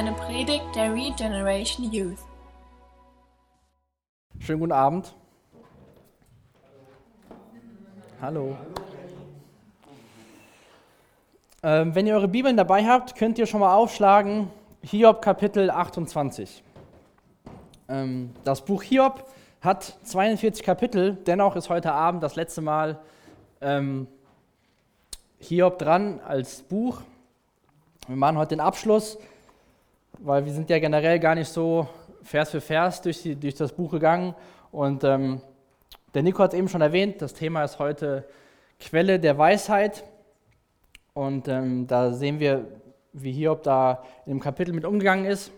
eine Predigt der Regeneration Youth. Schönen guten Abend. Hallo. Ähm, wenn ihr eure Bibeln dabei habt, könnt ihr schon mal aufschlagen Hiob Kapitel 28. Ähm, das Buch Hiob hat 42 Kapitel, dennoch ist heute Abend das letzte Mal ähm, Hiob dran als Buch. Wir machen heute den Abschluss, weil wir sind ja generell gar nicht so Vers für Vers durch, die, durch das Buch gegangen. Und ähm, der Nico hat es eben schon erwähnt, das Thema ist heute Quelle der Weisheit. Und ähm, da sehen wir, wie Hiob da in dem Kapitel mit umgegangen ist.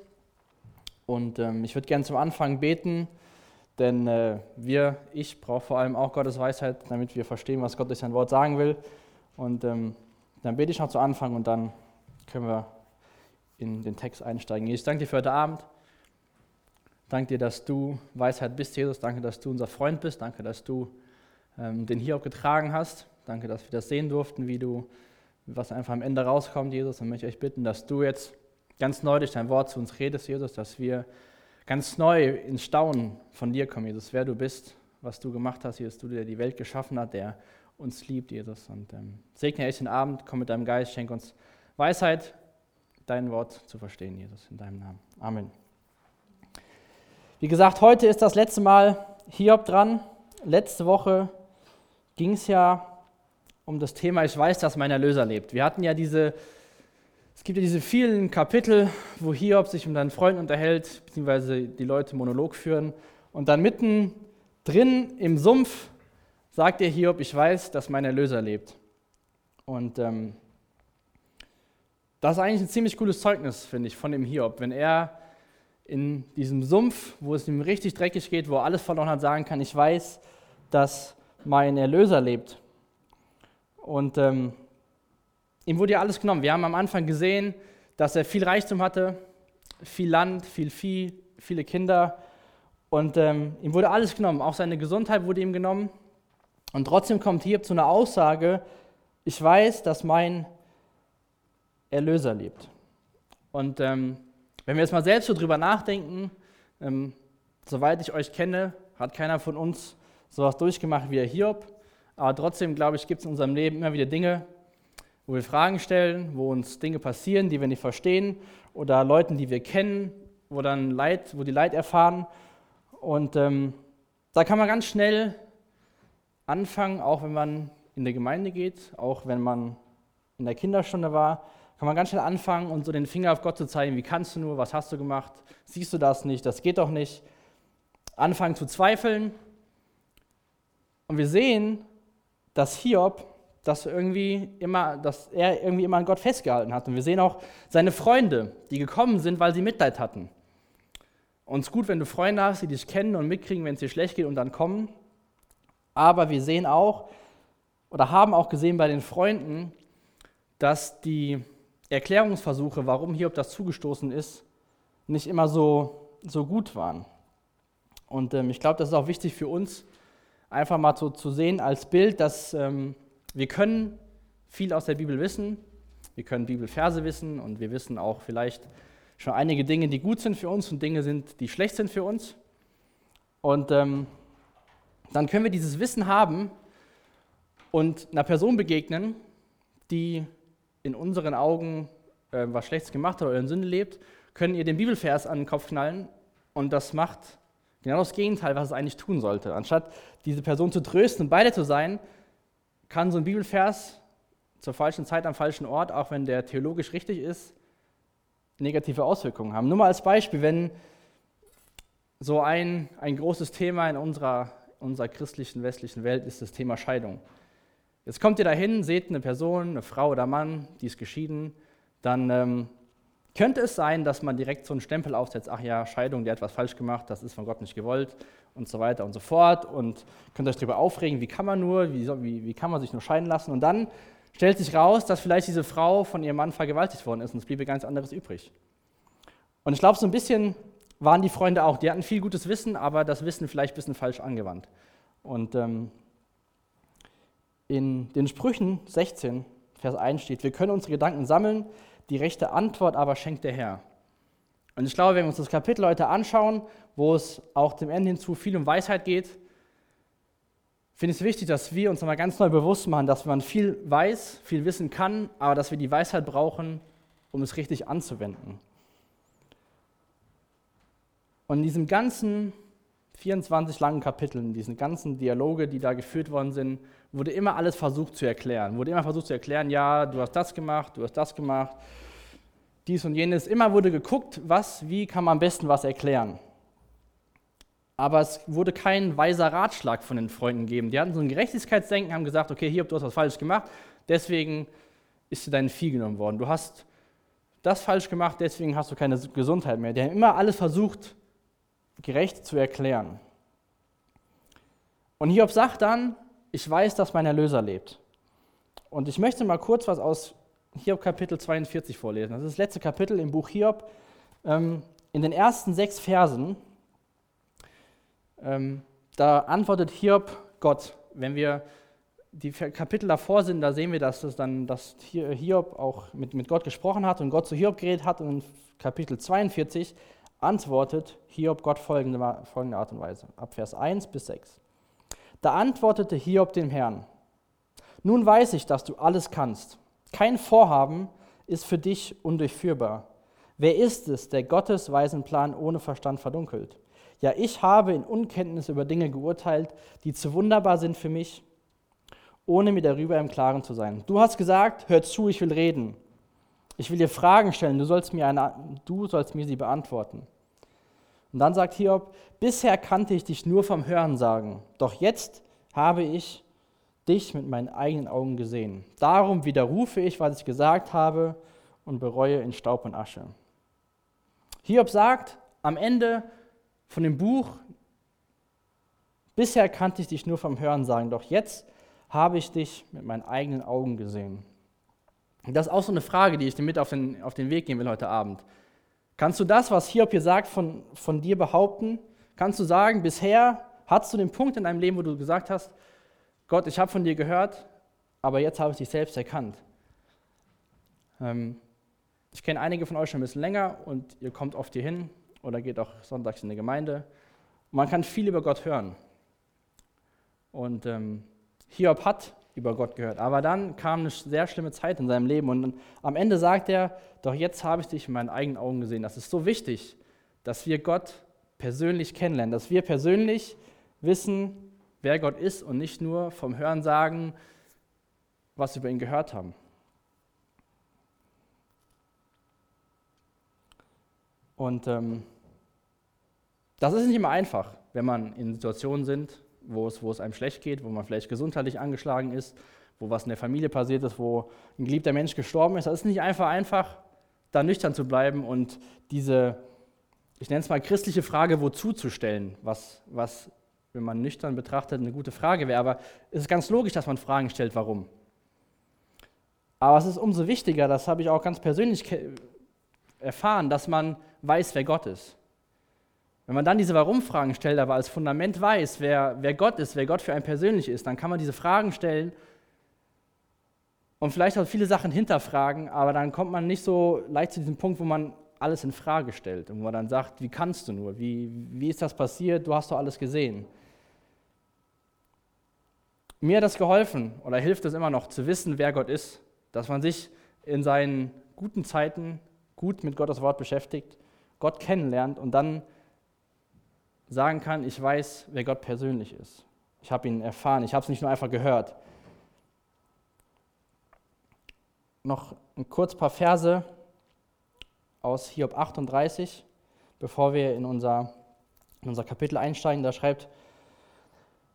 Und ähm, ich würde gerne zum Anfang beten, denn äh, wir, ich brauche vor allem auch Gottes Weisheit, damit wir verstehen, was Gott durch sein Wort sagen will. Und ähm, dann bete ich noch zu Anfang und dann können wir in den Text einsteigen. Jesus, danke dir für heute Abend. Danke dir, dass du Weisheit bist, Jesus. Danke, dass du unser Freund bist. Danke, dass du ähm, den hier auch getragen hast. Danke, dass wir das sehen durften, wie du, was einfach am Ende rauskommt, Jesus. Und möchte ich euch bitten, dass du jetzt ganz neu durch dein Wort zu uns redest, Jesus, dass wir ganz neu ins Staunen von dir kommen, Jesus, wer du bist, was du gemacht hast, Jesus, du, der die Welt geschaffen hat, der uns liebt, Jesus. Und ähm, segne echt den Abend, komm mit deinem Geist, schenk uns Weisheit, dein Wort zu verstehen, Jesus, in deinem Namen. Amen. Wie gesagt, heute ist das letzte Mal Hiob dran. Letzte Woche ging es ja um das Thema, ich weiß, dass mein Erlöser lebt. Wir hatten ja diese, es gibt ja diese vielen Kapitel, wo Hiob sich mit seinen Freunden unterhält, beziehungsweise die Leute Monolog führen. Und dann mitten drin im Sumpf sagt der Hiob, ich weiß, dass mein Erlöser lebt. Und ähm, das ist eigentlich ein ziemlich cooles Zeugnis, finde ich, von dem Hiob. Wenn er in diesem Sumpf, wo es ihm richtig dreckig geht, wo er alles verloren hat, sagen kann, ich weiß, dass mein Erlöser lebt. Und ähm, ihm wurde ja alles genommen. Wir haben am Anfang gesehen, dass er viel Reichtum hatte, viel Land, viel Vieh, viele Kinder. Und ähm, ihm wurde alles genommen. Auch seine Gesundheit wurde ihm genommen. Und trotzdem kommt hier zu einer Aussage, ich weiß, dass mein Erlöser lebt. Und ähm, wenn wir jetzt mal selbst so drüber nachdenken, ähm, soweit ich euch kenne, hat keiner von uns sowas durchgemacht wie der Hiob. Aber trotzdem, glaube ich, gibt es in unserem Leben immer wieder Dinge, wo wir Fragen stellen, wo uns Dinge passieren, die wir nicht verstehen, oder Leuten, die wir kennen, wo dann Leid, wo die Leid erfahren. Und ähm, da kann man ganz schnell anfangen, auch wenn man in der Gemeinde geht, auch wenn man in der Kinderstunde war, kann man ganz schnell anfangen und so den Finger auf Gott zu zeigen, wie kannst du nur, was hast du gemacht, siehst du das nicht, das geht doch nicht. Anfangen zu zweifeln. Und wir sehen, dass Hiob dass irgendwie immer, dass er irgendwie immer an Gott festgehalten hat. Und wir sehen auch seine Freunde, die gekommen sind, weil sie Mitleid hatten. Und es ist gut, wenn du Freunde hast, die dich kennen und mitkriegen, wenn es dir schlecht geht und dann kommen. Aber wir sehen auch oder haben auch gesehen bei den Freunden, dass die Erklärungsversuche, warum Hiob das zugestoßen ist, nicht immer so, so gut waren. Und ähm, ich glaube, das ist auch wichtig für uns, einfach mal so zu sehen als Bild, dass ähm, wir können viel aus der Bibel wissen, wir können Bibelverse wissen und wir wissen auch vielleicht schon einige Dinge, die gut sind für uns und Dinge sind, die schlecht sind für uns. Und ähm, dann können wir dieses Wissen haben und einer Person begegnen, die in unseren Augen äh, was Schlechtes gemacht hat oder in Sünde lebt, können ihr den Bibelvers an den Kopf knallen und das macht genau das Gegenteil, was es eigentlich tun sollte. Anstatt diese Person zu trösten und beide zu sein, kann so ein Bibelvers zur falschen Zeit am falschen Ort, auch wenn der theologisch richtig ist, negative Auswirkungen haben. Nur mal als Beispiel, wenn so ein, ein großes Thema in unserer, unserer christlichen westlichen Welt ist das Thema Scheidung. Jetzt kommt ihr dahin, seht eine Person, eine Frau oder Mann, die ist geschieden, dann ähm, könnte es sein, dass man direkt so einen Stempel aufsetzt, ach ja, Scheidung, der hat was falsch gemacht, das ist von Gott nicht gewollt und so weiter und so fort und könnt euch darüber aufregen, wie kann man nur, wie, wie, wie kann man sich nur scheiden lassen und dann stellt sich raus, dass vielleicht diese Frau von ihrem Mann vergewaltigt worden ist und es bliebe ganz anderes übrig. Und ich glaube, so ein bisschen waren die Freunde auch, die hatten viel gutes Wissen, aber das Wissen vielleicht ein bisschen falsch angewandt. Und ähm, in den Sprüchen 16, Vers 1 steht, wir können unsere Gedanken sammeln, die rechte Antwort aber schenkt der Herr. Und ich glaube, wenn wir uns das Kapitel heute anschauen, wo es auch dem Ende hinzu viel um Weisheit geht, finde ich es wichtig, dass wir uns nochmal ganz neu bewusst machen, dass man viel weiß, viel wissen kann, aber dass wir die Weisheit brauchen, um es richtig anzuwenden. Und in diesem ganzen 24 langen Kapiteln, diesen ganzen Dialoge, die da geführt worden sind, wurde immer alles versucht zu erklären. Wurde immer versucht zu erklären, ja, du hast das gemacht, du hast das gemacht, dies und jenes. Immer wurde geguckt, was, wie kann man am besten was erklären. Aber es wurde kein weiser Ratschlag von den Freunden gegeben. Die hatten so ein Gerechtigkeitsdenken, haben gesagt, okay, hier, du hast was falsch gemacht, deswegen ist dir dein Vieh genommen worden. Du hast das falsch gemacht, deswegen hast du keine Gesundheit mehr. Die haben immer alles versucht, gerecht zu erklären. Und Hiob sagt dann, ich weiß, dass mein Erlöser lebt. Und ich möchte mal kurz was aus Hiob Kapitel 42 vorlesen. Das ist das letzte Kapitel im Buch Hiob. Ähm, in den ersten sechs Versen, ähm, da antwortet Hiob Gott. Wenn wir die Kapitel davor sind, da sehen wir, dass, es dann, dass Hiob auch mit, mit Gott gesprochen hat und Gott zu Hiob geredet hat. Und in Kapitel 42 antwortet Hiob Gott folgende, folgende Art und Weise, ab Vers 1 bis 6. Da antwortete Hiob dem Herrn, nun weiß ich, dass du alles kannst. Kein Vorhaben ist für dich undurchführbar. Wer ist es, der Gottes weisen Plan ohne Verstand verdunkelt? Ja, ich habe in Unkenntnis über Dinge geurteilt, die zu wunderbar sind für mich, ohne mir darüber im Klaren zu sein. Du hast gesagt, hör zu, ich will reden. Ich will dir Fragen stellen, du sollst mir, eine, du sollst mir sie beantworten. Und dann sagt Hiob, bisher kannte ich dich nur vom Hören sagen, doch jetzt habe ich dich mit meinen eigenen Augen gesehen. Darum widerrufe ich, was ich gesagt habe und bereue in Staub und Asche. Hiob sagt am Ende von dem Buch, bisher kannte ich dich nur vom Hören sagen, doch jetzt habe ich dich mit meinen eigenen Augen gesehen. Das ist auch so eine Frage, die ich dir mit auf den, auf den Weg geben will heute Abend. Kannst du das, was Hiob hier sagt, von, von dir behaupten? Kannst du sagen, bisher hattest du den Punkt in deinem Leben, wo du gesagt hast, Gott, ich habe von dir gehört, aber jetzt habe ich dich selbst erkannt. Ähm, ich kenne einige von euch schon ein bisschen länger und ihr kommt oft hier hin oder geht auch sonntags in die Gemeinde. Man kann viel über Gott hören. Und ähm, Hiob hat über Gott gehört. Aber dann kam eine sehr schlimme Zeit in seinem Leben und am Ende sagt er, doch jetzt habe ich dich in meinen eigenen Augen gesehen. Das ist so wichtig, dass wir Gott persönlich kennenlernen, dass wir persönlich wissen, wer Gott ist und nicht nur vom Hören sagen, was wir über ihn gehört haben. Und ähm, das ist nicht immer einfach, wenn man in Situationen sind, wo es, wo es einem schlecht geht, wo man vielleicht gesundheitlich angeschlagen ist, wo was in der Familie passiert ist, wo ein geliebter Mensch gestorben ist. Das ist nicht einfach einfach, da nüchtern zu bleiben und diese, ich nenne es mal christliche Frage, wozu zu stellen, was, was, wenn man nüchtern betrachtet, eine gute Frage wäre. Aber es ist ganz logisch, dass man Fragen stellt, warum. Aber es ist umso wichtiger, das habe ich auch ganz persönlich erfahren, dass man weiß, wer Gott ist. Wenn man dann diese Warum-Fragen stellt, aber als Fundament weiß, wer, wer Gott ist, wer Gott für einen persönlich ist, dann kann man diese Fragen stellen und vielleicht auch viele Sachen hinterfragen, aber dann kommt man nicht so leicht zu diesem Punkt, wo man alles in Frage stellt und wo man dann sagt, wie kannst du nur, wie, wie ist das passiert, du hast doch alles gesehen. Mir hat das geholfen oder hilft es immer noch zu wissen, wer Gott ist, dass man sich in seinen guten Zeiten gut mit Gottes Wort beschäftigt, Gott kennenlernt und dann sagen kann, ich weiß, wer Gott persönlich ist. Ich habe ihn erfahren, ich habe es nicht nur einfach gehört. Noch ein kurz paar Verse aus Hiob 38, bevor wir in unser, in unser Kapitel einsteigen. Da schreibt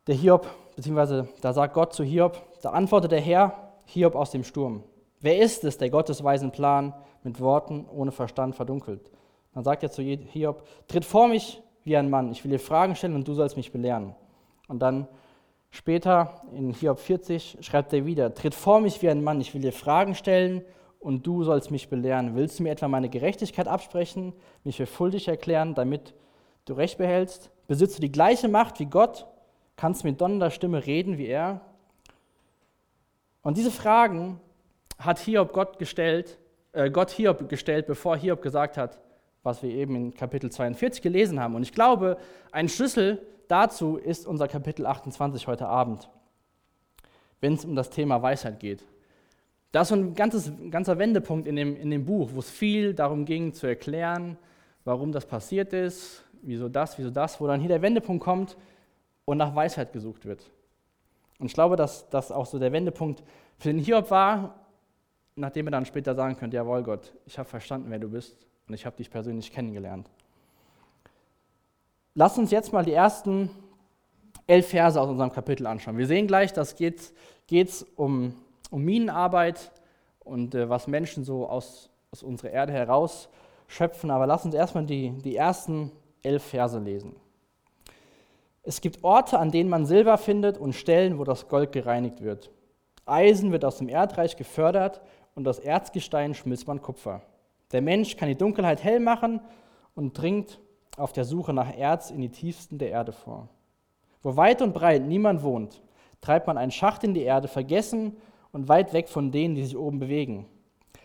der Hiob, beziehungsweise da sagt Gott zu Hiob, da antwortet der Herr Hiob aus dem Sturm. Wer ist es, der Gottes weisen Plan mit Worten ohne Verstand verdunkelt? Dann sagt er zu Hiob, tritt vor mich, wie ein Mann. Ich will dir Fragen stellen und du sollst mich belehren. Und dann später in Hiob 40 schreibt er wieder, tritt vor mich wie ein Mann, ich will dir Fragen stellen und du sollst mich belehren. Willst du mir etwa meine Gerechtigkeit absprechen, mich für schuldig erklären, damit du Recht behältst? Besitzt du die gleiche Macht wie Gott? Kannst du mit donnernder Stimme reden wie er? Und diese Fragen hat Hiob Gott gestellt, äh, Gott Hiob gestellt, bevor Hiob gesagt hat, was wir eben in Kapitel 42 gelesen haben. Und ich glaube, ein Schlüssel dazu ist unser Kapitel 28 heute Abend, wenn es um das Thema Weisheit geht. Das ist ein ganzes, ganzer Wendepunkt in dem, in dem Buch, wo es viel darum ging zu erklären, warum das passiert ist, wieso das, wieso das, wo dann hier der Wendepunkt kommt und nach Weisheit gesucht wird. Und ich glaube, dass das auch so der Wendepunkt für den Hiob war, nachdem er dann später sagen könnte, jawohl Gott, ich habe verstanden, wer du bist und ich habe dich persönlich kennengelernt. Lass uns jetzt mal die ersten elf Verse aus unserem Kapitel anschauen. Wir sehen gleich, dass geht es um, um Minenarbeit und äh, was Menschen so aus, aus unserer Erde heraus schöpfen. Aber lass uns erstmal die, die ersten elf Verse lesen. Es gibt Orte, an denen man Silber findet und Stellen, wo das Gold gereinigt wird. Eisen wird aus dem Erdreich gefördert und aus Erzgestein schmilzt man Kupfer. Der Mensch kann die Dunkelheit hell machen und dringt auf der Suche nach Erz in die tiefsten der Erde vor. Wo weit und breit niemand wohnt, treibt man einen Schacht in die Erde, vergessen und weit weg von denen, die sich oben bewegen.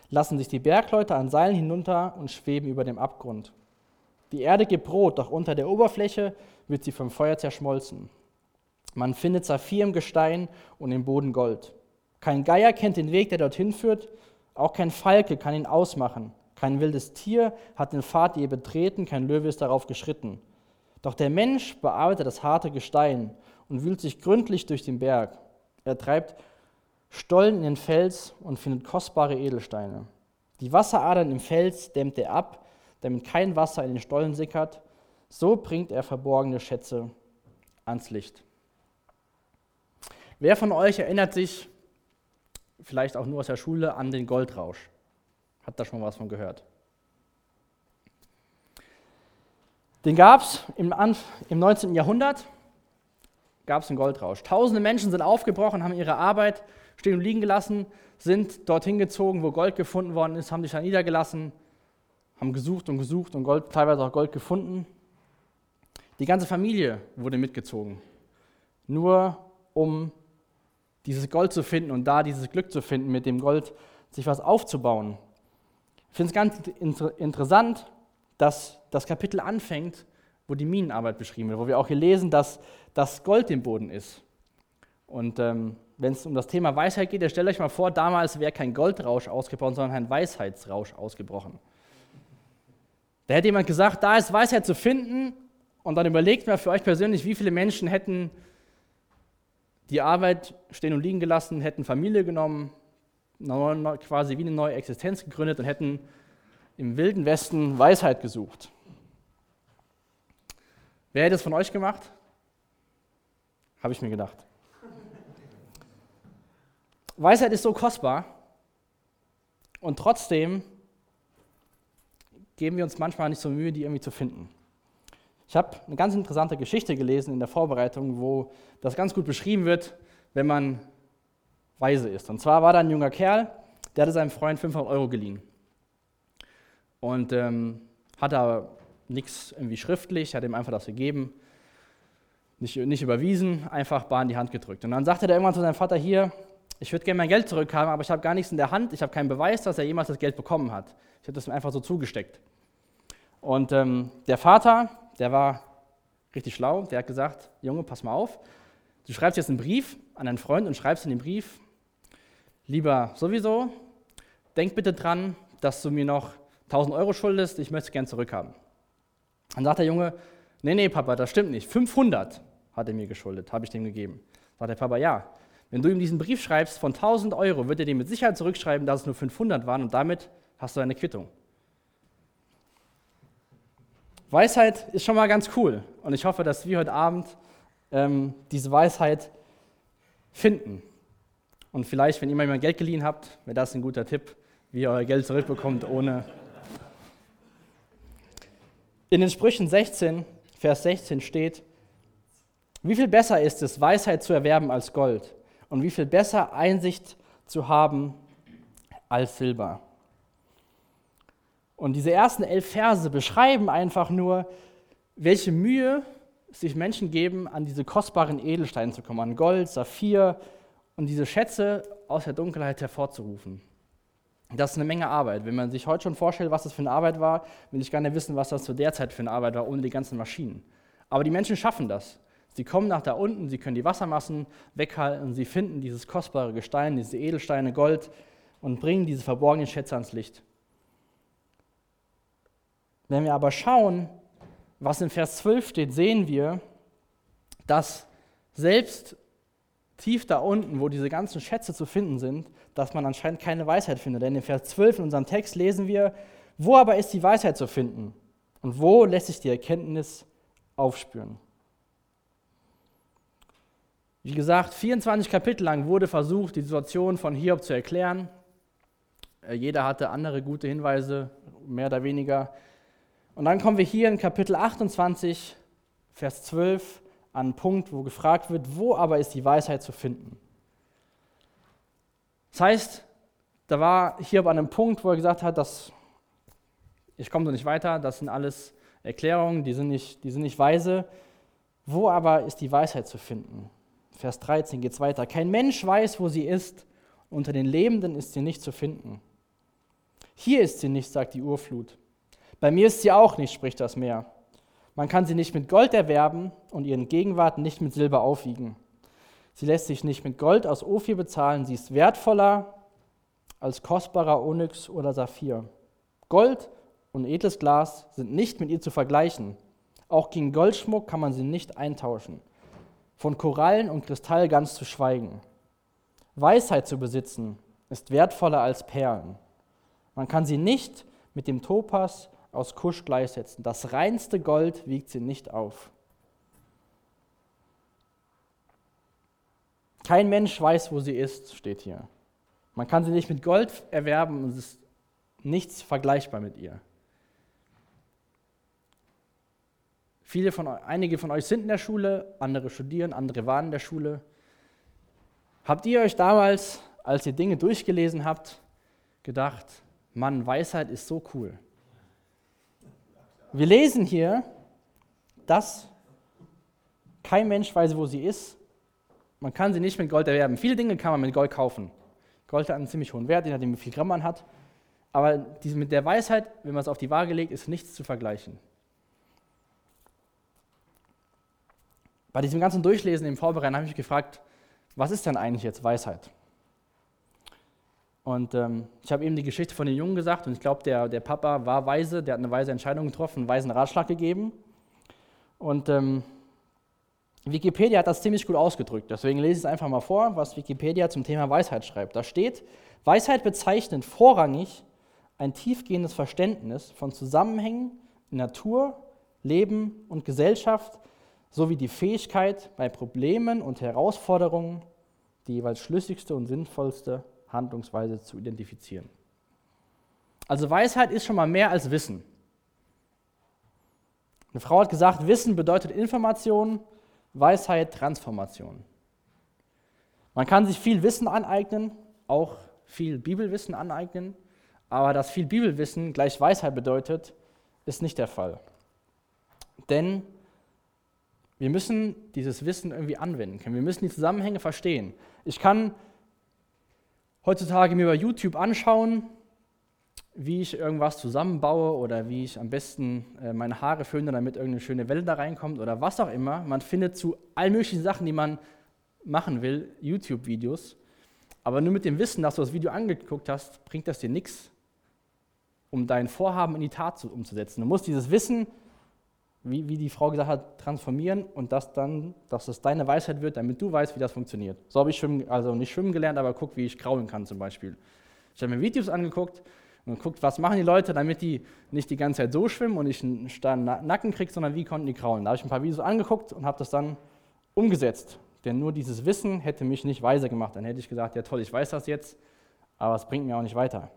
Lassen sich die Bergleute an Seilen hinunter und schweben über dem Abgrund. Die Erde gibt Brot, doch unter der Oberfläche wird sie vom Feuer zerschmolzen. Man findet Saphir im Gestein und im Boden Gold. Kein Geier kennt den Weg, der dorthin führt, auch kein Falke kann ihn ausmachen. Kein wildes Tier hat den Pfad je betreten, kein Löwe ist darauf geschritten. Doch der Mensch bearbeitet das harte Gestein und wühlt sich gründlich durch den Berg. Er treibt Stollen in den Fels und findet kostbare Edelsteine. Die Wasseradern im Fels dämmt er ab, damit kein Wasser in den Stollen sickert. So bringt er verborgene Schätze ans Licht. Wer von euch erinnert sich, vielleicht auch nur aus der Schule, an den Goldrausch? Hat da schon mal was von gehört? Den gab es im, im 19. Jahrhundert, gab es einen Goldrausch. Tausende Menschen sind aufgebrochen, haben ihre Arbeit stehen und liegen gelassen, sind dorthin gezogen, wo Gold gefunden worden ist, haben sich da niedergelassen, haben gesucht und gesucht und Gold, teilweise auch Gold gefunden. Die ganze Familie wurde mitgezogen, nur um dieses Gold zu finden und da dieses Glück zu finden, mit dem Gold sich was aufzubauen. Ich finde es ganz inter interessant, dass das Kapitel anfängt, wo die Minenarbeit beschrieben wird, wo wir auch hier lesen, dass das Gold im Boden ist. Und ähm, wenn es um das Thema Weisheit geht, stellt euch mal vor, damals wäre kein Goldrausch ausgebrochen, sondern ein Weisheitsrausch ausgebrochen. Da hätte jemand gesagt, da ist Weisheit zu finden. Und dann überlegt mal für euch persönlich, wie viele Menschen hätten die Arbeit stehen und liegen gelassen, hätten Familie genommen, quasi wie eine neue Existenz gegründet und hätten im wilden Westen Weisheit gesucht. Wer hätte es von euch gemacht? Habe ich mir gedacht. Weisheit ist so kostbar und trotzdem geben wir uns manchmal nicht so Mühe, die irgendwie zu finden. Ich habe eine ganz interessante Geschichte gelesen in der Vorbereitung, wo das ganz gut beschrieben wird, wenn man weise ist. Und zwar war da ein junger Kerl, der hatte seinem Freund 500 Euro geliehen. Und ähm, hat da nichts irgendwie schriftlich, hat ihm einfach das gegeben, nicht, nicht überwiesen, einfach bar in die Hand gedrückt. Und dann sagte er irgendwann zu seinem Vater hier, ich würde gerne mein Geld zurückhaben, aber ich habe gar nichts in der Hand, ich habe keinen Beweis, dass er jemals das Geld bekommen hat. Ich habe das ihm einfach so zugesteckt. Und ähm, der Vater, der war richtig schlau, der hat gesagt, Junge, pass mal auf, du schreibst jetzt einen Brief an deinen Freund und schreibst in den Brief, lieber sowieso, denk bitte dran, dass du mir noch 1000 Euro schuldest, ich möchte es gern zurückhaben. Dann sagt der Junge, nee, nee, Papa, das stimmt nicht, 500 hat er mir geschuldet, habe ich dem gegeben. Sagt der Papa, ja, wenn du ihm diesen Brief schreibst von 1000 Euro, wird er dir mit Sicherheit zurückschreiben, dass es nur 500 waren und damit hast du eine Quittung. Weisheit ist schon mal ganz cool und ich hoffe, dass wir heute Abend ähm, diese Weisheit finden. Und vielleicht, wenn ihr mal jemand Geld geliehen habt, wäre das ein guter Tipp, wie ihr euer Geld zurückbekommt, ohne. In den Sprüchen 16, Vers 16 steht: Wie viel besser ist es, Weisheit zu erwerben als Gold und wie viel besser Einsicht zu haben als Silber. Und diese ersten elf Verse beschreiben einfach nur, welche Mühe sich Menschen geben, an diese kostbaren Edelsteine zu kommen, an Gold, Saphir und diese Schätze aus der Dunkelheit hervorzurufen. Das ist eine Menge Arbeit. Wenn man sich heute schon vorstellt, was das für eine Arbeit war, will ich nicht wissen, was das zu der Zeit für eine Arbeit war, ohne die ganzen Maschinen. Aber die Menschen schaffen das. Sie kommen nach da unten, sie können die Wassermassen weghalten, sie finden dieses kostbare Gestein, diese Edelsteine, Gold und bringen diese verborgenen Schätze ans Licht. Wenn wir aber schauen, was in Vers 12 steht, sehen wir, dass selbst tief da unten, wo diese ganzen Schätze zu finden sind, dass man anscheinend keine Weisheit findet. Denn in Vers 12 in unserem Text lesen wir, wo aber ist die Weisheit zu finden? Und wo lässt sich die Erkenntnis aufspüren? Wie gesagt, 24 Kapitel lang wurde versucht, die Situation von Hiob zu erklären. Äh, jeder hatte andere gute Hinweise, mehr oder weniger. Und dann kommen wir hier in Kapitel 28, Vers 12 an einen Punkt, wo gefragt wird, wo aber ist die Weisheit zu finden? Das heißt, da war hier an einem Punkt, wo er gesagt hat, dass ich komme so nicht weiter, das sind alles Erklärungen, die sind, nicht, die sind nicht weise. Wo aber ist die Weisheit zu finden? Vers 13 geht es weiter. Kein Mensch weiß, wo sie ist, unter den Lebenden ist sie nicht zu finden. Hier ist sie nicht, sagt die Urflut. Bei mir ist sie auch nicht, spricht das Meer. Man kann sie nicht mit Gold erwerben und ihren Gegenwart nicht mit Silber aufwiegen. Sie lässt sich nicht mit Gold aus Ophir bezahlen, sie ist wertvoller als kostbarer Onyx oder Saphir. Gold und edles Glas sind nicht mit ihr zu vergleichen. Auch gegen Goldschmuck kann man sie nicht eintauschen. Von Korallen und Kristall ganz zu schweigen. Weisheit zu besitzen ist wertvoller als Perlen. Man kann sie nicht mit dem Topas aus Kusch gleichsetzen. Das reinste Gold wiegt sie nicht auf. Kein Mensch weiß, wo sie ist, steht hier. Man kann sie nicht mit Gold erwerben und es ist nichts vergleichbar mit ihr. Viele von, einige von euch sind in der Schule, andere studieren, andere waren in der Schule. Habt ihr euch damals, als ihr Dinge durchgelesen habt, gedacht, Mann, Weisheit ist so cool. Wir lesen hier, dass kein Mensch weiß, wo sie ist. Man kann sie nicht mit Gold erwerben. Viele Dinge kann man mit Gold kaufen. Gold hat einen ziemlich hohen Wert, je nachdem, wie viel Gramm man hat. Aber diese, mit der Weisheit, wenn man es auf die Waage legt, ist nichts zu vergleichen. Bei diesem ganzen Durchlesen im Vorbereiten habe ich mich gefragt, was ist denn eigentlich jetzt Weisheit? Und ähm, ich habe eben die Geschichte von den Jungen gesagt und ich glaube, der, der Papa war weise, der hat eine weise Entscheidung getroffen, einen weisen Ratschlag gegeben. Und ähm, Wikipedia hat das ziemlich gut ausgedrückt. Deswegen lese ich es einfach mal vor, was Wikipedia zum Thema Weisheit schreibt. Da steht, Weisheit bezeichnet vorrangig ein tiefgehendes Verständnis von Zusammenhängen in Natur, Leben und Gesellschaft sowie die Fähigkeit, bei Problemen und Herausforderungen die jeweils schlüssigste und sinnvollste Handlungsweise zu identifizieren. Also Weisheit ist schon mal mehr als Wissen. Eine Frau hat gesagt, Wissen bedeutet Information, Weisheit Transformation. Man kann sich viel Wissen aneignen, auch viel Bibelwissen aneignen, aber dass viel Bibelwissen gleich Weisheit bedeutet, ist nicht der Fall. Denn wir müssen dieses Wissen irgendwie anwenden können. Wir müssen die Zusammenhänge verstehen. Ich kann heutzutage mir bei YouTube anschauen, wie ich irgendwas zusammenbaue oder wie ich am besten äh, meine Haare föhne, damit irgendeine schöne Welle da reinkommt oder was auch immer. Man findet zu allen möglichen Sachen, die man machen will, YouTube-Videos. Aber nur mit dem Wissen, dass du das Video angeguckt hast, bringt das dir nichts, um dein Vorhaben in die Tat umzusetzen. Du musst dieses Wissen wie, wie die Frau gesagt hat, transformieren und das dann, dass es deine Weisheit wird, damit du weißt, wie das funktioniert. So habe ich schwimmen, also nicht schwimmen gelernt, aber guck, wie ich kraulen kann zum Beispiel. Ich habe mir Videos angeguckt und geguckt, was machen die Leute, damit die nicht die ganze Zeit so schwimmen und ich einen starren Nacken kriege, sondern wie konnten die kraulen. Da habe ich ein paar Videos angeguckt und habe das dann umgesetzt. Denn nur dieses Wissen hätte mich nicht weiser gemacht. Dann hätte ich gesagt, ja toll, ich weiß das jetzt, aber es bringt mir auch nicht weiter.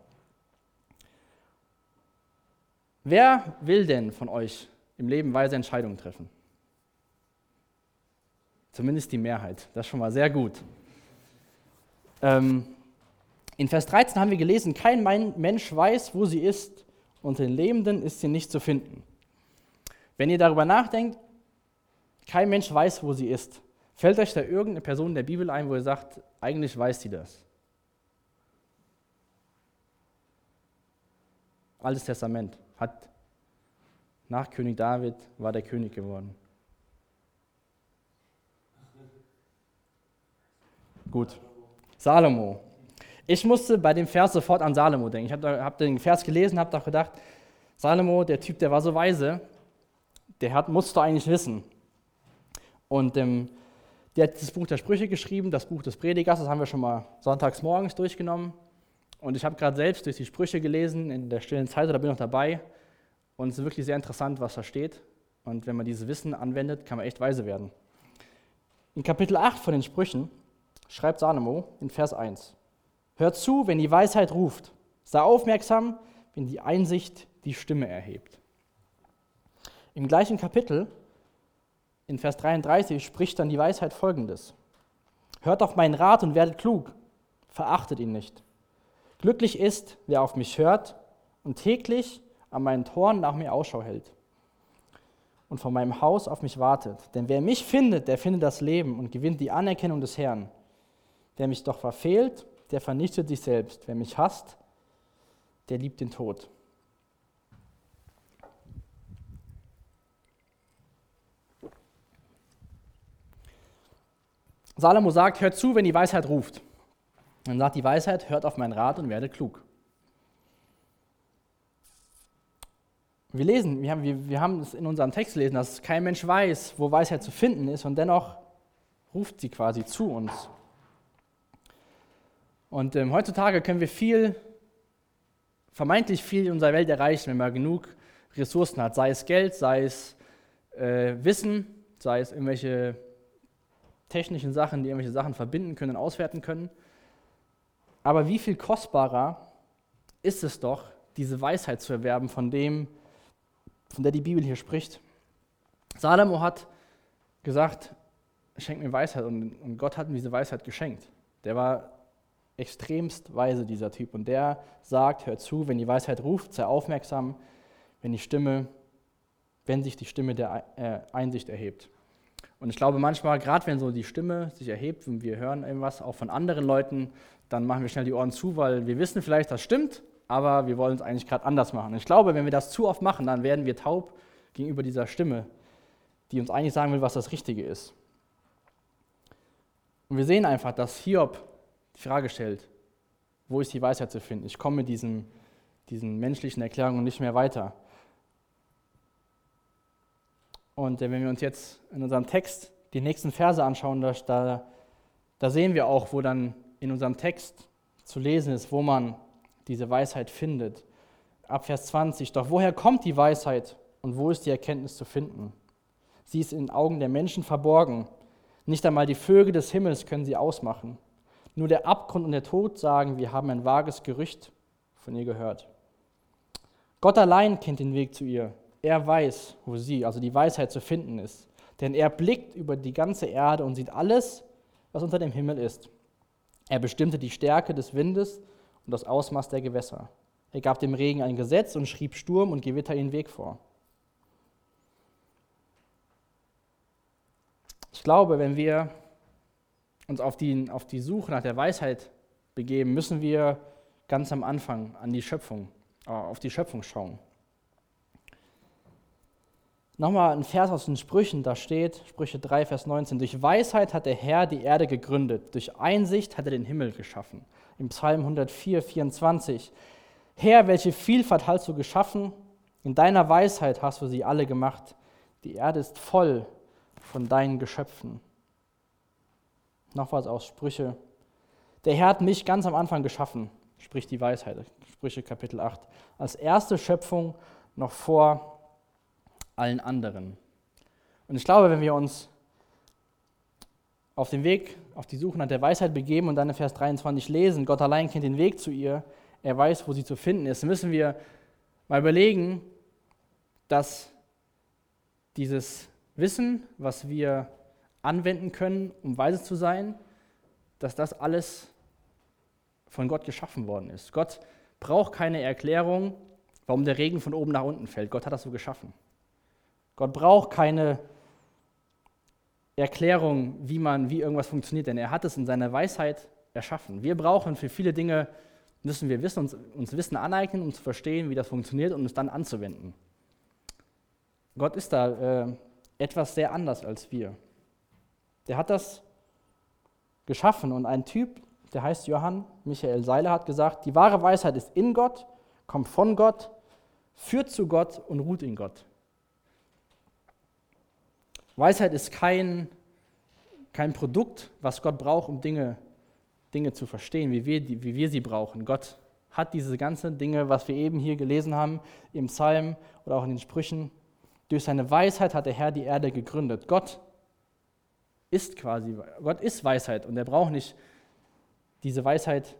Wer will denn von euch im Leben weise Entscheidungen treffen. Zumindest die Mehrheit. Das ist schon mal sehr gut. Ähm, in Vers 13 haben wir gelesen, kein Mensch weiß, wo sie ist, und den Lebenden ist sie nicht zu finden. Wenn ihr darüber nachdenkt, kein Mensch weiß, wo sie ist, fällt euch da irgendeine Person in der Bibel ein, wo ihr sagt, eigentlich weiß sie das? Altes Testament. Hat nach König David war der König geworden. Gut. Salomo. Ich musste bei dem Vers sofort an Salomo denken. Ich habe hab den Vers gelesen, habe doch gedacht, Salomo, der Typ, der war so weise, der hat, musste eigentlich wissen. Und ähm, der hat das Buch der Sprüche geschrieben, das Buch des Predigers, das haben wir schon mal sonntags morgens durchgenommen. Und ich habe gerade selbst durch die Sprüche gelesen in der stillen Zeit, da bin ich noch dabei. Und es ist wirklich sehr interessant, was da steht. Und wenn man dieses Wissen anwendet, kann man echt weise werden. In Kapitel 8 von den Sprüchen schreibt Salomo in Vers 1: Hört zu, wenn die Weisheit ruft. Sei aufmerksam, wenn die Einsicht die Stimme erhebt. Im gleichen Kapitel, in Vers 33, spricht dann die Weisheit folgendes. Hört auf meinen Rat und werdet klug, verachtet ihn nicht. Glücklich ist, wer auf mich hört und täglich an meinen Toren nach mir Ausschau hält und von meinem Haus auf mich wartet. Denn wer mich findet, der findet das Leben und gewinnt die Anerkennung des Herrn. Der mich doch verfehlt, der vernichtet sich selbst. Wer mich hasst, der liebt den Tod. Salomo sagt, hört zu, wenn die Weisheit ruft. Dann sagt die Weisheit, hört auf meinen Rat und werdet klug. Wir lesen, wir haben, wir, wir haben es in unserem Text gelesen, dass kein Mensch weiß, wo Weisheit zu finden ist und dennoch ruft sie quasi zu uns. Und ähm, heutzutage können wir viel, vermeintlich viel in unserer Welt erreichen, wenn man genug Ressourcen hat, sei es Geld, sei es äh, Wissen, sei es irgendwelche technischen Sachen, die irgendwelche Sachen verbinden können, auswerten können. Aber wie viel kostbarer ist es doch, diese Weisheit zu erwerben, von dem, von der die Bibel hier spricht. Salomo hat gesagt, schenk mir Weisheit und, und Gott hat mir diese Weisheit geschenkt. Der war extremst weise, dieser Typ. Und der sagt, hör zu, wenn die Weisheit ruft, sei aufmerksam, wenn die Stimme, wenn sich die Stimme der äh, Einsicht erhebt. Und ich glaube manchmal, gerade wenn so die Stimme sich erhebt und wir hören irgendwas auch von anderen Leuten, dann machen wir schnell die Ohren zu, weil wir wissen vielleicht, das stimmt, aber wir wollen es eigentlich gerade anders machen. Ich glaube, wenn wir das zu oft machen, dann werden wir taub gegenüber dieser Stimme, die uns eigentlich sagen will, was das Richtige ist. Und wir sehen einfach, dass Hiob die Frage stellt, wo ist die Weisheit zu finden? Ich komme mit diesen, diesen menschlichen Erklärungen nicht mehr weiter. Und äh, wenn wir uns jetzt in unserem Text die nächsten Verse anschauen, da, da sehen wir auch, wo dann in unserem Text zu lesen ist, wo man diese Weisheit findet. Ab Vers 20, doch woher kommt die Weisheit und wo ist die Erkenntnis zu finden? Sie ist in den Augen der Menschen verborgen. Nicht einmal die Vögel des Himmels können sie ausmachen. Nur der Abgrund und der Tod sagen, wir haben ein vages Gerücht von ihr gehört. Gott allein kennt den Weg zu ihr. Er weiß, wo sie, also die Weisheit zu finden ist. Denn er blickt über die ganze Erde und sieht alles, was unter dem Himmel ist. Er bestimmte die Stärke des Windes und das Ausmaß der Gewässer. Er gab dem Regen ein Gesetz und schrieb Sturm und Gewitter ihren Weg vor. Ich glaube, wenn wir uns auf die, auf die Suche nach der Weisheit begeben, müssen wir ganz am Anfang an die Schöpfung, äh, auf die Schöpfung schauen. Nochmal ein Vers aus den Sprüchen, da steht, Sprüche 3, Vers 19, durch Weisheit hat der Herr die Erde gegründet, durch Einsicht hat er den Himmel geschaffen. Im Psalm 104, 24, Herr, welche Vielfalt hast du geschaffen, in deiner Weisheit hast du sie alle gemacht, die Erde ist voll von deinen Geschöpfen. Noch was aus Sprüche, der Herr hat mich ganz am Anfang geschaffen, spricht die Weisheit, Sprüche Kapitel 8, als erste Schöpfung noch vor allen anderen. Und ich glaube, wenn wir uns auf den Weg, auf die Suche nach der Weisheit begeben und dann in Vers 23 lesen, Gott allein kennt den Weg zu ihr, er weiß, wo sie zu finden ist, müssen wir mal überlegen, dass dieses Wissen, was wir anwenden können, um weise zu sein, dass das alles von Gott geschaffen worden ist. Gott braucht keine Erklärung, warum der Regen von oben nach unten fällt. Gott hat das so geschaffen. Gott braucht keine Erklärung, wie man, wie irgendwas funktioniert, denn er hat es in seiner Weisheit erschaffen. Wir brauchen für viele Dinge müssen wir wissen, uns, uns Wissen aneignen, um zu verstehen, wie das funktioniert und es dann anzuwenden. Gott ist da äh, etwas sehr anders als wir. Der hat das geschaffen und ein Typ, der heißt Johann Michael Seiler, hat gesagt, die wahre Weisheit ist in Gott, kommt von Gott, führt zu Gott und ruht in Gott. Weisheit ist kein, kein Produkt, was Gott braucht, um Dinge, Dinge zu verstehen, wie wir, wie wir sie brauchen. Gott hat diese ganzen Dinge, was wir eben hier gelesen haben, im Psalm oder auch in den Sprüchen. Durch seine Weisheit hat der Herr die Erde gegründet. Gott ist quasi, Gott ist Weisheit und er braucht nicht diese Weisheit,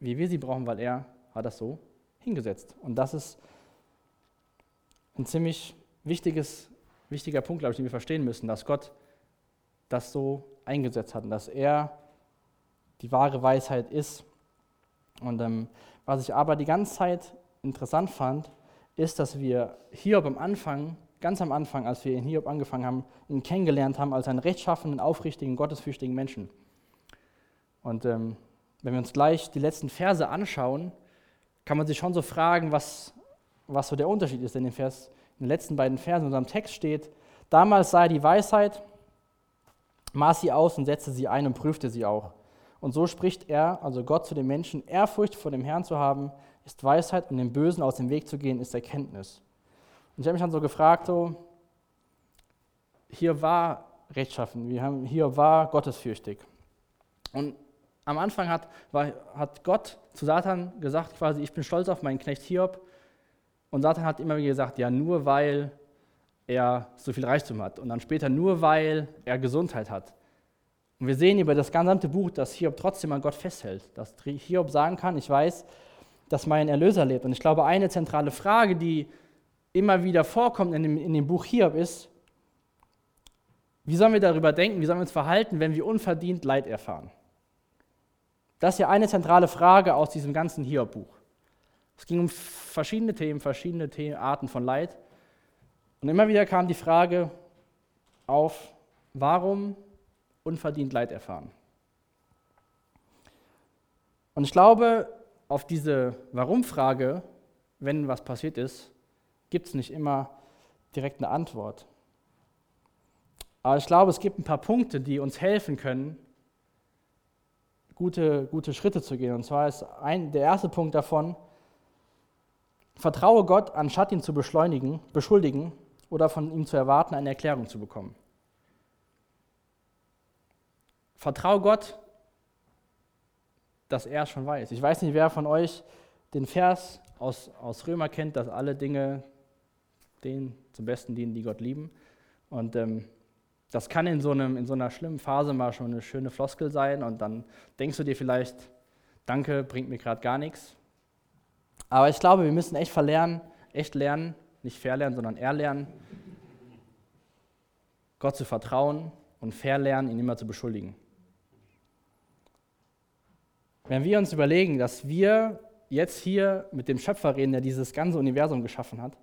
wie wir sie brauchen, weil er hat das so hingesetzt. Und das ist ein ziemlich wichtiges wichtiger Punkt, glaube ich, den wir verstehen müssen, dass Gott das so eingesetzt hat und dass er die wahre Weisheit ist. Und ähm, was ich aber die ganze Zeit interessant fand, ist, dass wir Hiob am Anfang, ganz am Anfang, als wir in Hiob angefangen haben, ihn kennengelernt haben als einen rechtschaffenen, aufrichtigen, gottesfürchtigen Menschen. Und ähm, wenn wir uns gleich die letzten Verse anschauen, kann man sich schon so fragen, was, was so der Unterschied ist. In Vers in den letzten beiden Versen in unserem Text steht, damals sah er die Weisheit, maß sie aus und setzte sie ein und prüfte sie auch. Und so spricht er, also Gott zu den Menschen, Ehrfurcht vor dem Herrn zu haben, ist Weisheit und dem Bösen aus dem Weg zu gehen, ist Erkenntnis. Und ich habe mich dann so gefragt, so, hier war rechtschaffen, wir haben, hier war gottesfürchtig. Und am Anfang hat, war, hat Gott zu Satan gesagt, quasi, ich bin stolz auf meinen Knecht Hiob, und Satan hat immer wieder gesagt, ja, nur weil er so viel Reichtum hat. Und dann später nur weil er Gesundheit hat. Und wir sehen über das gesamte Buch, dass Hiob trotzdem an Gott festhält. Dass Hiob sagen kann, ich weiß, dass mein Erlöser lebt. Und ich glaube, eine zentrale Frage, die immer wieder vorkommt in dem, in dem Buch Hiob ist, wie sollen wir darüber denken, wie sollen wir uns verhalten, wenn wir unverdient Leid erfahren? Das ist ja eine zentrale Frage aus diesem ganzen Hiob-Buch. Es ging um verschiedene Themen, verschiedene Arten von Leid. Und immer wieder kam die Frage auf, warum unverdient Leid erfahren? Und ich glaube, auf diese Warum-Frage, wenn was passiert ist, gibt es nicht immer direkt eine Antwort. Aber ich glaube, es gibt ein paar Punkte, die uns helfen können, gute, gute Schritte zu gehen. Und zwar ist ein, der erste Punkt davon, Vertraue Gott, anstatt ihn zu beschleunigen, beschuldigen oder von ihm zu erwarten, eine Erklärung zu bekommen. Vertraue Gott, dass er es schon weiß. Ich weiß nicht, wer von euch den Vers aus, aus Römer kennt, dass alle Dinge denen zum Besten dienen, die Gott lieben. Und ähm, das kann in so, einem, in so einer schlimmen Phase mal schon eine schöne Floskel sein und dann denkst du dir vielleicht, danke, bringt mir gerade gar nichts. Aber ich glaube, wir müssen echt verlernen, echt lernen, nicht verlernen, sondern erlernen, Gott zu vertrauen und verlernen, ihn immer zu beschuldigen. Wenn wir uns überlegen, dass wir jetzt hier mit dem Schöpfer reden, der dieses ganze Universum geschaffen hat,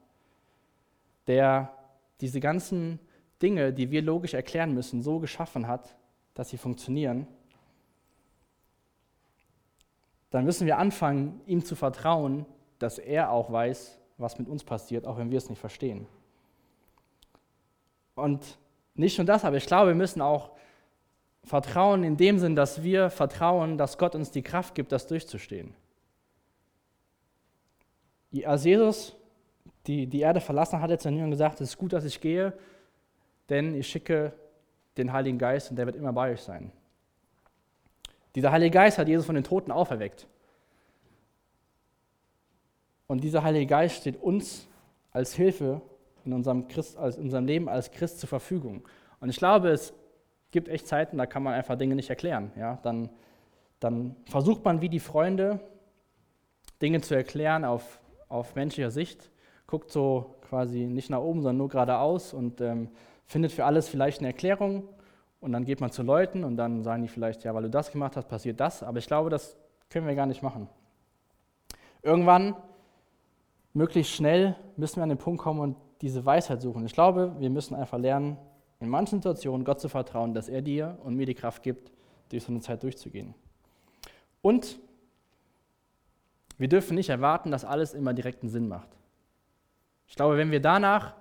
der diese ganzen Dinge, die wir logisch erklären müssen, so geschaffen hat, dass sie funktionieren, dann müssen wir anfangen, ihm zu vertrauen, dass er auch weiß, was mit uns passiert, auch wenn wir es nicht verstehen. Und nicht nur das, aber ich glaube, wir müssen auch vertrauen in dem Sinn, dass wir vertrauen, dass Gott uns die Kraft gibt, das durchzustehen. Als Jesus die, die Erde verlassen hat, hat er zu den gesagt, es ist gut, dass ich gehe, denn ich schicke den Heiligen Geist und der wird immer bei euch sein. Dieser Heilige Geist hat Jesus von den Toten auferweckt. Und dieser Heilige Geist steht uns als Hilfe in unserem, Christ, als in unserem Leben als Christ zur Verfügung. Und ich glaube, es gibt echt Zeiten, da kann man einfach Dinge nicht erklären. Ja? Dann, dann versucht man wie die Freunde, Dinge zu erklären auf, auf menschlicher Sicht, guckt so quasi nicht nach oben, sondern nur geradeaus und ähm, findet für alles vielleicht eine Erklärung. Und dann geht man zu Leuten und dann sagen die vielleicht, ja, weil du das gemacht hast, passiert das. Aber ich glaube, das können wir gar nicht machen. Irgendwann möglichst schnell müssen wir an den Punkt kommen und diese Weisheit suchen. Ich glaube, wir müssen einfach lernen, in manchen Situationen Gott zu vertrauen, dass er dir und mir die Kraft gibt, durch so eine Zeit durchzugehen. Und Wir dürfen nicht erwarten, dass alles immer direkten Sinn macht. Ich glaube, wenn wir danach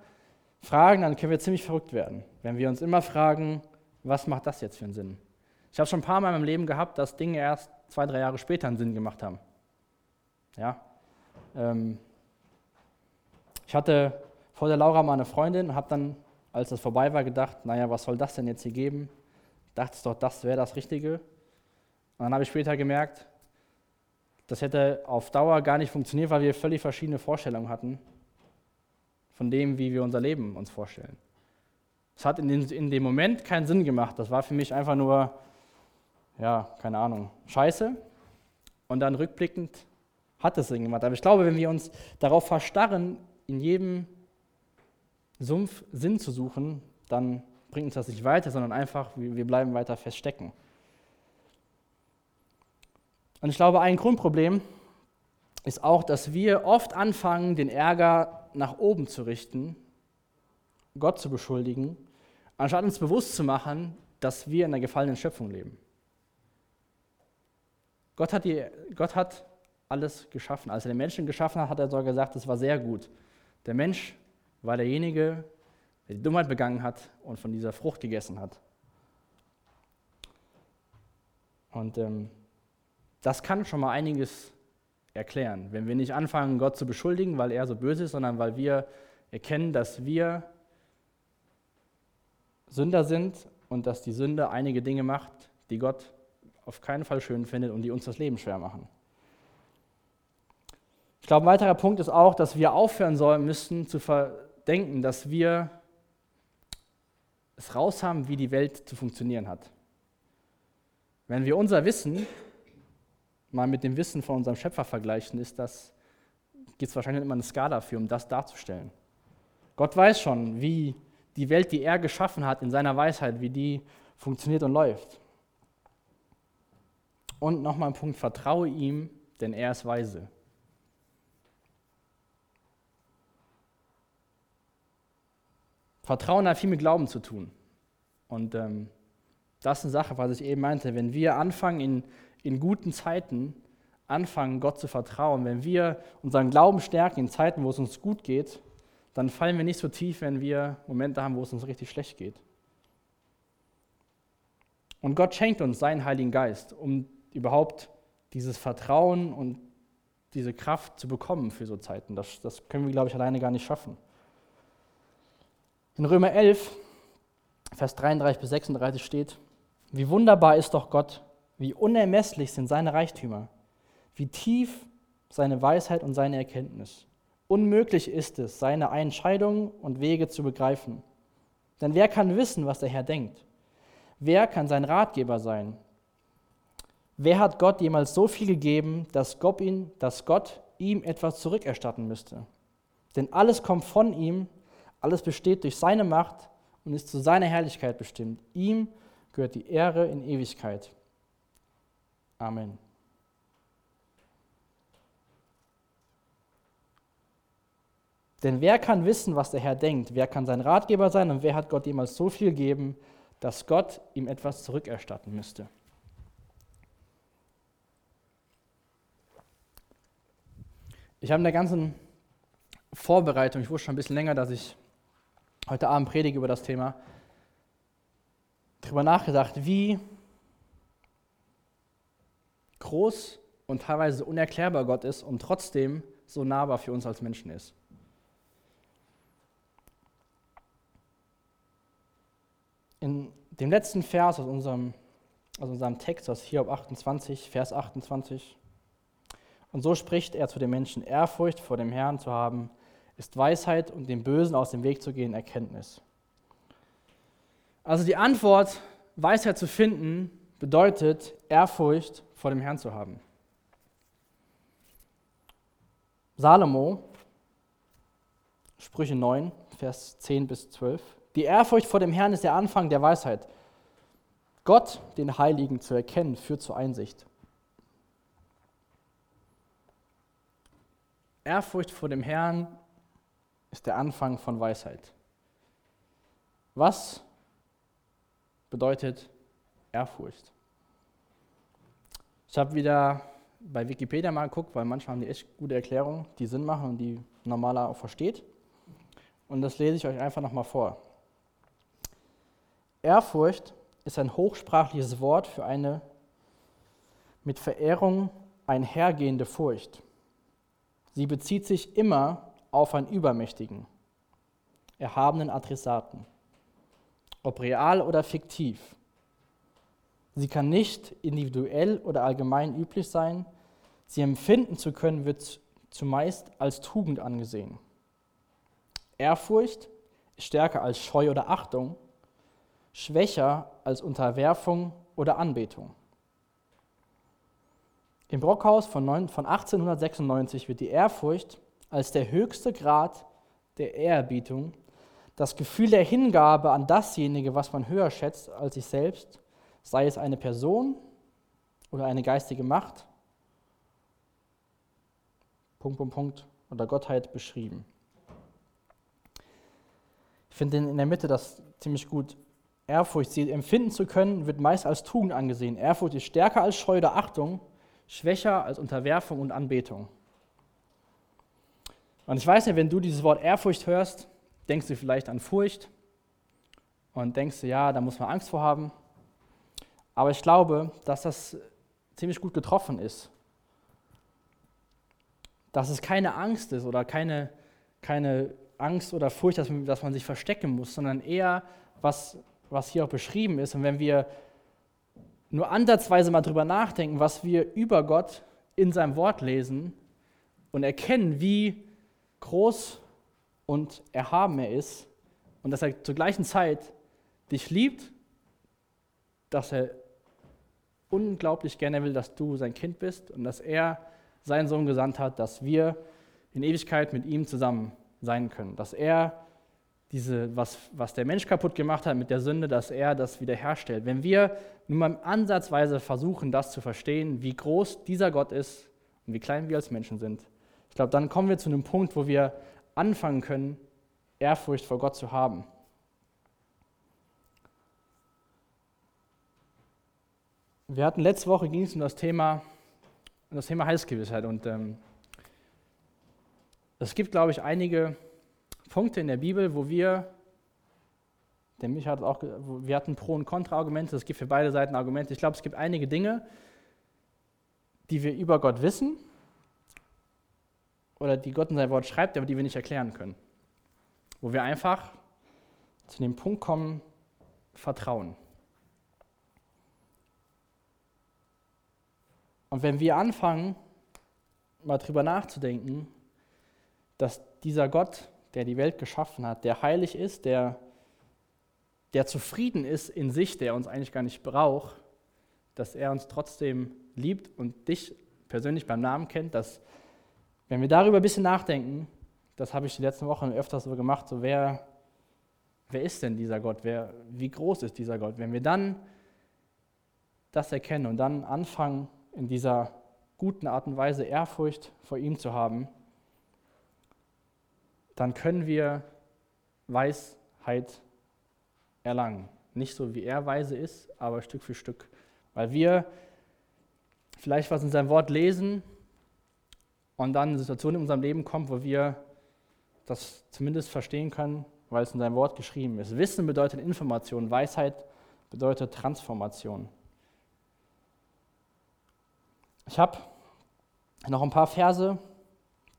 fragen, dann können wir ziemlich verrückt werden. Wenn wir uns immer fragen, was macht das jetzt für einen Sinn? Ich habe schon ein paar Mal in meinem Leben gehabt, dass Dinge erst zwei, drei Jahre später einen Sinn gemacht haben. Ja. Ähm, ich hatte vor der Laura mal eine Freundin und habe dann, als das vorbei war, gedacht, naja, was soll das denn jetzt hier geben? Dachte doch, das wäre das Richtige. Und dann habe ich später gemerkt, das hätte auf Dauer gar nicht funktioniert, weil wir völlig verschiedene Vorstellungen hatten von dem, wie wir unser Leben uns vorstellen. Es hat in, den, in dem Moment keinen Sinn gemacht. Das war für mich einfach nur, ja, keine Ahnung, scheiße. Und dann rückblickend hat es Sinn gemacht. Aber ich glaube, wenn wir uns darauf verstarren, in jedem Sumpf Sinn zu suchen, dann bringt uns das nicht weiter, sondern einfach, wir bleiben weiter feststecken. Und ich glaube, ein Grundproblem ist auch, dass wir oft anfangen, den Ärger nach oben zu richten, Gott zu beschuldigen, anstatt uns bewusst zu machen, dass wir in der gefallenen Schöpfung leben. Gott hat, die, Gott hat alles geschaffen. Als er den Menschen geschaffen hat, hat er sogar gesagt, es war sehr gut. Der Mensch war derjenige, der die Dummheit begangen hat und von dieser Frucht gegessen hat. Und ähm, das kann schon mal einiges erklären, wenn wir nicht anfangen, Gott zu beschuldigen, weil er so böse ist, sondern weil wir erkennen, dass wir Sünder sind und dass die Sünde einige Dinge macht, die Gott auf keinen Fall schön findet und die uns das Leben schwer machen. Ich glaube, ein weiterer Punkt ist auch, dass wir aufhören sollen müssen zu verdenken, dass wir es raus haben, wie die Welt zu funktionieren hat. Wenn wir unser Wissen mal mit dem Wissen von unserem Schöpfer vergleichen, ist das, gibt es wahrscheinlich immer eine Skala für, um das darzustellen. Gott weiß schon, wie die Welt, die er geschaffen hat, in seiner Weisheit, wie die funktioniert und läuft. Und nochmal ein Punkt, vertraue ihm, denn er ist weise. Vertrauen hat viel mit Glauben zu tun. Und ähm, das ist eine Sache, was ich eben meinte. Wenn wir anfangen, in, in guten Zeiten anfangen, Gott zu vertrauen, wenn wir unseren Glauben stärken in Zeiten, wo es uns gut geht, dann fallen wir nicht so tief, wenn wir Momente haben, wo es uns richtig schlecht geht. Und Gott schenkt uns seinen Heiligen Geist, um überhaupt dieses Vertrauen und diese Kraft zu bekommen für so Zeiten. Das, das können wir, glaube ich, alleine gar nicht schaffen. In Römer 11, Vers 33 bis 36 steht, wie wunderbar ist doch Gott, wie unermesslich sind seine Reichtümer, wie tief seine Weisheit und seine Erkenntnis. Unmöglich ist es, seine Entscheidungen und Wege zu begreifen. Denn wer kann wissen, was der Herr denkt? Wer kann sein Ratgeber sein? Wer hat Gott jemals so viel gegeben, dass Gott, ihn, dass Gott ihm etwas zurückerstatten müsste? Denn alles kommt von ihm, alles besteht durch seine Macht und ist zu seiner Herrlichkeit bestimmt. Ihm gehört die Ehre in Ewigkeit. Amen. Denn wer kann wissen, was der Herr denkt? Wer kann sein Ratgeber sein und wer hat Gott jemals so viel gegeben, dass Gott ihm etwas zurückerstatten müsste? Ich habe in der ganzen Vorbereitung, ich wusste schon ein bisschen länger, dass ich heute Abend predige über das Thema, darüber nachgedacht, wie groß und teilweise unerklärbar Gott ist und trotzdem so nahbar für uns als Menschen ist. In dem letzten Vers aus unserem, aus unserem Text, aus Hiob 28, Vers 28, und so spricht er zu den Menschen, Ehrfurcht vor dem Herrn zu haben, ist Weisheit und dem Bösen aus dem Weg zu gehen, Erkenntnis. Also die Antwort, Weisheit zu finden, bedeutet Ehrfurcht vor dem Herrn zu haben. Salomo, Sprüche 9, Vers 10 bis 12. Die Ehrfurcht vor dem Herrn ist der Anfang der Weisheit. Gott, den Heiligen zu erkennen, führt zur Einsicht. Ehrfurcht vor dem Herrn ist der Anfang von Weisheit. Was bedeutet Ehrfurcht? Ich habe wieder bei Wikipedia mal geguckt, weil manchmal haben die echt gute Erklärungen, die Sinn machen und die normaler auch versteht. Und das lese ich euch einfach nochmal vor. Ehrfurcht ist ein hochsprachliches Wort für eine mit Verehrung einhergehende Furcht. Sie bezieht sich immer auf einen übermächtigen, erhabenen Adressaten, ob real oder fiktiv. Sie kann nicht individuell oder allgemein üblich sein. Sie empfinden zu können, wird zumeist als Tugend angesehen. Ehrfurcht ist stärker als Scheu oder Achtung, schwächer als Unterwerfung oder Anbetung. Im Brockhaus von 1896 wird die Ehrfurcht als der höchste Grad der Ehrerbietung, das Gefühl der Hingabe an dasjenige, was man höher schätzt als sich selbst, sei es eine Person oder eine geistige Macht, Punkt, Punkt, Punkt, oder Gottheit beschrieben. Ich finde in der Mitte das ziemlich gut. Ehrfurcht, sie empfinden zu können, wird meist als Tugend angesehen. Ehrfurcht ist stärker als Scheu oder Achtung, schwächer als Unterwerfung und Anbetung. Und ich weiß nicht, wenn du dieses Wort Ehrfurcht hörst, denkst du vielleicht an Furcht und denkst du, ja, da muss man Angst vor haben. Aber ich glaube, dass das ziemlich gut getroffen ist. Dass es keine Angst ist oder keine, keine Angst oder Furcht, dass man, dass man sich verstecken muss, sondern eher, was, was hier auch beschrieben ist. Und wenn wir nur ansatzweise mal drüber nachdenken, was wir über Gott in seinem Wort lesen und erkennen, wie groß und erhaben er ist und dass er zur gleichen Zeit dich liebt, dass er unglaublich gerne will, dass du sein Kind bist und dass er seinen Sohn gesandt hat, dass wir in Ewigkeit mit ihm zusammen sein können. Dass er diese, was, was der Mensch kaputt gemacht hat mit der Sünde, dass er das wiederherstellt. Wenn wir nur mal ansatzweise versuchen, das zu verstehen, wie groß dieser Gott ist und wie klein wir als Menschen sind, ich glaube, dann kommen wir zu einem Punkt, wo wir anfangen können, Ehrfurcht vor Gott zu haben. Wir hatten letzte Woche ging es um das Thema, um das Thema Heilsgewissheit und ähm, es gibt, glaube ich, einige Punkte in der Bibel, wo wir, der mich hat auch, wir hatten Pro- und Kontra-Argumente, es gibt für beide Seiten Argumente. Ich glaube, es gibt einige Dinge, die wir über Gott wissen oder die Gott in sein Wort schreibt, aber die wir nicht erklären können. Wo wir einfach zu dem Punkt kommen, Vertrauen. Und wenn wir anfangen, mal drüber nachzudenken, dass dieser Gott, der die Welt geschaffen hat, der heilig ist, der, der zufrieden ist in sich, der uns eigentlich gar nicht braucht, dass er uns trotzdem liebt und dich persönlich beim Namen kennt, dass wenn wir darüber ein bisschen nachdenken, das habe ich die letzten Wochen öfters so gemacht, so wer, wer ist denn dieser Gott, wer, wie groß ist dieser Gott, wenn wir dann das erkennen und dann anfangen, in dieser guten Art und Weise Ehrfurcht vor ihm zu haben, dann können wir Weisheit erlangen. Nicht so wie er weise ist, aber Stück für Stück. Weil wir vielleicht was in seinem Wort lesen und dann eine Situation in unserem Leben kommt, wo wir das zumindest verstehen können, weil es in seinem Wort geschrieben ist. Wissen bedeutet Information, Weisheit bedeutet Transformation. Ich habe noch ein paar Verse,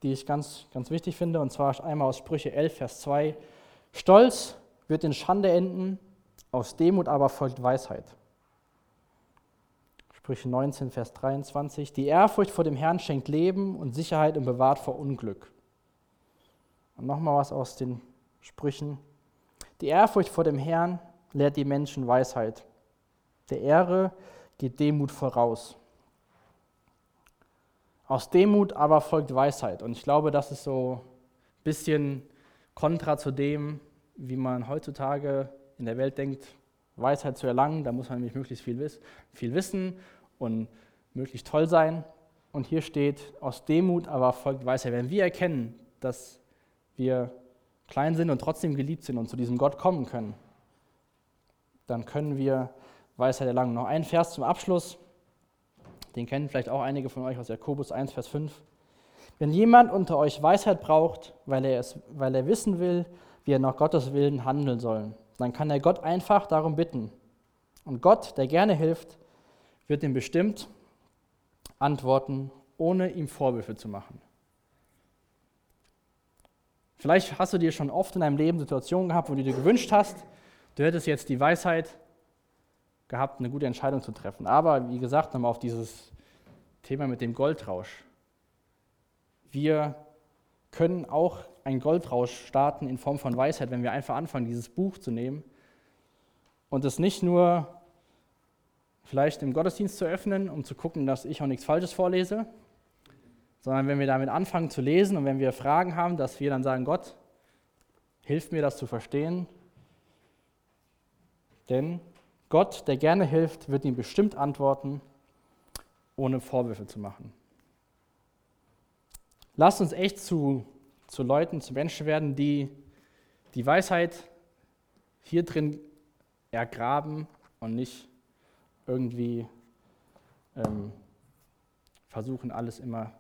die ich ganz, ganz wichtig finde, und zwar einmal aus Sprüche 11, Vers 2. Stolz wird in Schande enden, aus Demut aber folgt Weisheit. Sprüche 19, Vers 23. Die Ehrfurcht vor dem Herrn schenkt Leben und Sicherheit und bewahrt vor Unglück. Und nochmal was aus den Sprüchen. Die Ehrfurcht vor dem Herrn lehrt die Menschen Weisheit. Der Ehre geht Demut voraus. Aus Demut aber folgt Weisheit. Und ich glaube, das ist so ein bisschen kontra zu dem, wie man heutzutage in der Welt denkt, Weisheit zu erlangen. Da muss man nämlich möglichst viel, viel wissen und möglichst toll sein. Und hier steht, aus Demut aber folgt Weisheit. Wenn wir erkennen, dass wir klein sind und trotzdem geliebt sind und zu diesem Gott kommen können, dann können wir Weisheit erlangen. Noch ein Vers zum Abschluss. Den kennen vielleicht auch einige von euch aus Jakobus 1, Vers 5. Wenn jemand unter euch Weisheit braucht, weil er, es, weil er wissen will, wie er nach Gottes Willen handeln soll, dann kann er Gott einfach darum bitten. Und Gott, der gerne hilft, wird ihm bestimmt antworten, ohne ihm Vorwürfe zu machen. Vielleicht hast du dir schon oft in deinem Leben Situationen gehabt, wo du dir gewünscht hast, du hättest jetzt die Weisheit gehabt, eine gute Entscheidung zu treffen. Aber wie gesagt, nochmal auf dieses Thema mit dem Goldrausch. Wir können auch einen Goldrausch starten in Form von Weisheit, wenn wir einfach anfangen, dieses Buch zu nehmen und es nicht nur vielleicht im Gottesdienst zu öffnen, um zu gucken, dass ich auch nichts Falsches vorlese, sondern wenn wir damit anfangen zu lesen und wenn wir Fragen haben, dass wir dann sagen, Gott, hilf mir das zu verstehen. Denn Gott, der gerne hilft, wird ihm bestimmt antworten, ohne Vorwürfe zu machen. Lasst uns echt zu, zu Leuten, zu Menschen werden, die die Weisheit hier drin ergraben und nicht irgendwie ähm, versuchen, alles immer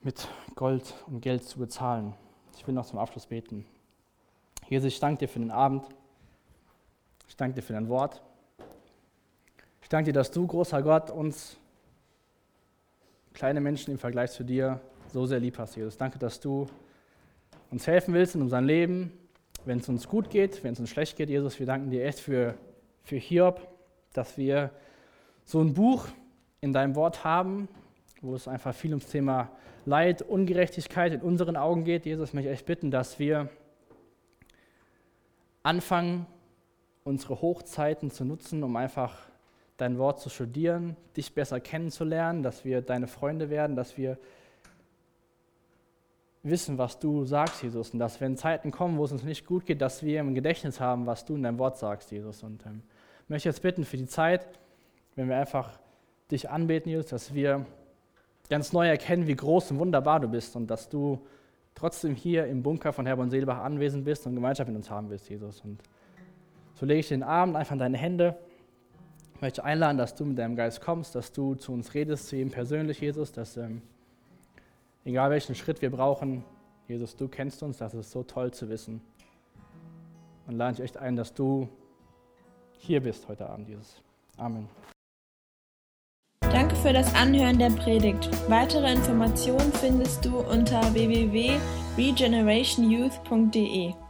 mit Gold und Geld zu bezahlen. Ich will noch zum Abschluss beten. Jesus, ich danke dir für den Abend. Ich danke dir für dein Wort. Ich danke dir, dass du, großer Gott, uns kleine Menschen im Vergleich zu dir so sehr lieb hast, Jesus. Danke, dass du uns helfen willst in unserem Leben, wenn es uns gut geht, wenn es uns schlecht geht, Jesus. Wir danken dir echt für, für Hiob, dass wir so ein Buch in deinem Wort haben, wo es einfach viel ums Thema Leid, Ungerechtigkeit in unseren Augen geht. Jesus, möchte ich echt bitten, dass wir anfangen, unsere Hochzeiten zu nutzen, um einfach dein Wort zu studieren, dich besser kennenzulernen, dass wir deine Freunde werden, dass wir wissen, was du sagst, Jesus, und dass wenn Zeiten kommen, wo es uns nicht gut geht, dass wir im Gedächtnis haben, was du in deinem Wort sagst, Jesus. Und ähm, möchte jetzt bitten für die Zeit, wenn wir einfach dich anbeten, Jesus, dass wir ganz neu erkennen, wie groß und wunderbar du bist und dass du trotzdem hier im Bunker von Herborn Seelbach anwesend bist und Gemeinschaft mit uns haben willst, Jesus. Und so lege ich den Abend einfach in deine Hände. Ich möchte einladen, dass du mit deinem Geist kommst, dass du zu uns redest, zu ihm persönlich, Jesus, dass ähm, egal welchen Schritt wir brauchen, Jesus, du kennst uns, das ist so toll zu wissen. Und lade ich echt ein, dass du hier bist heute Abend, Jesus. Amen. Danke für das Anhören der Predigt. Weitere Informationen findest du unter www.regenerationyouth.de.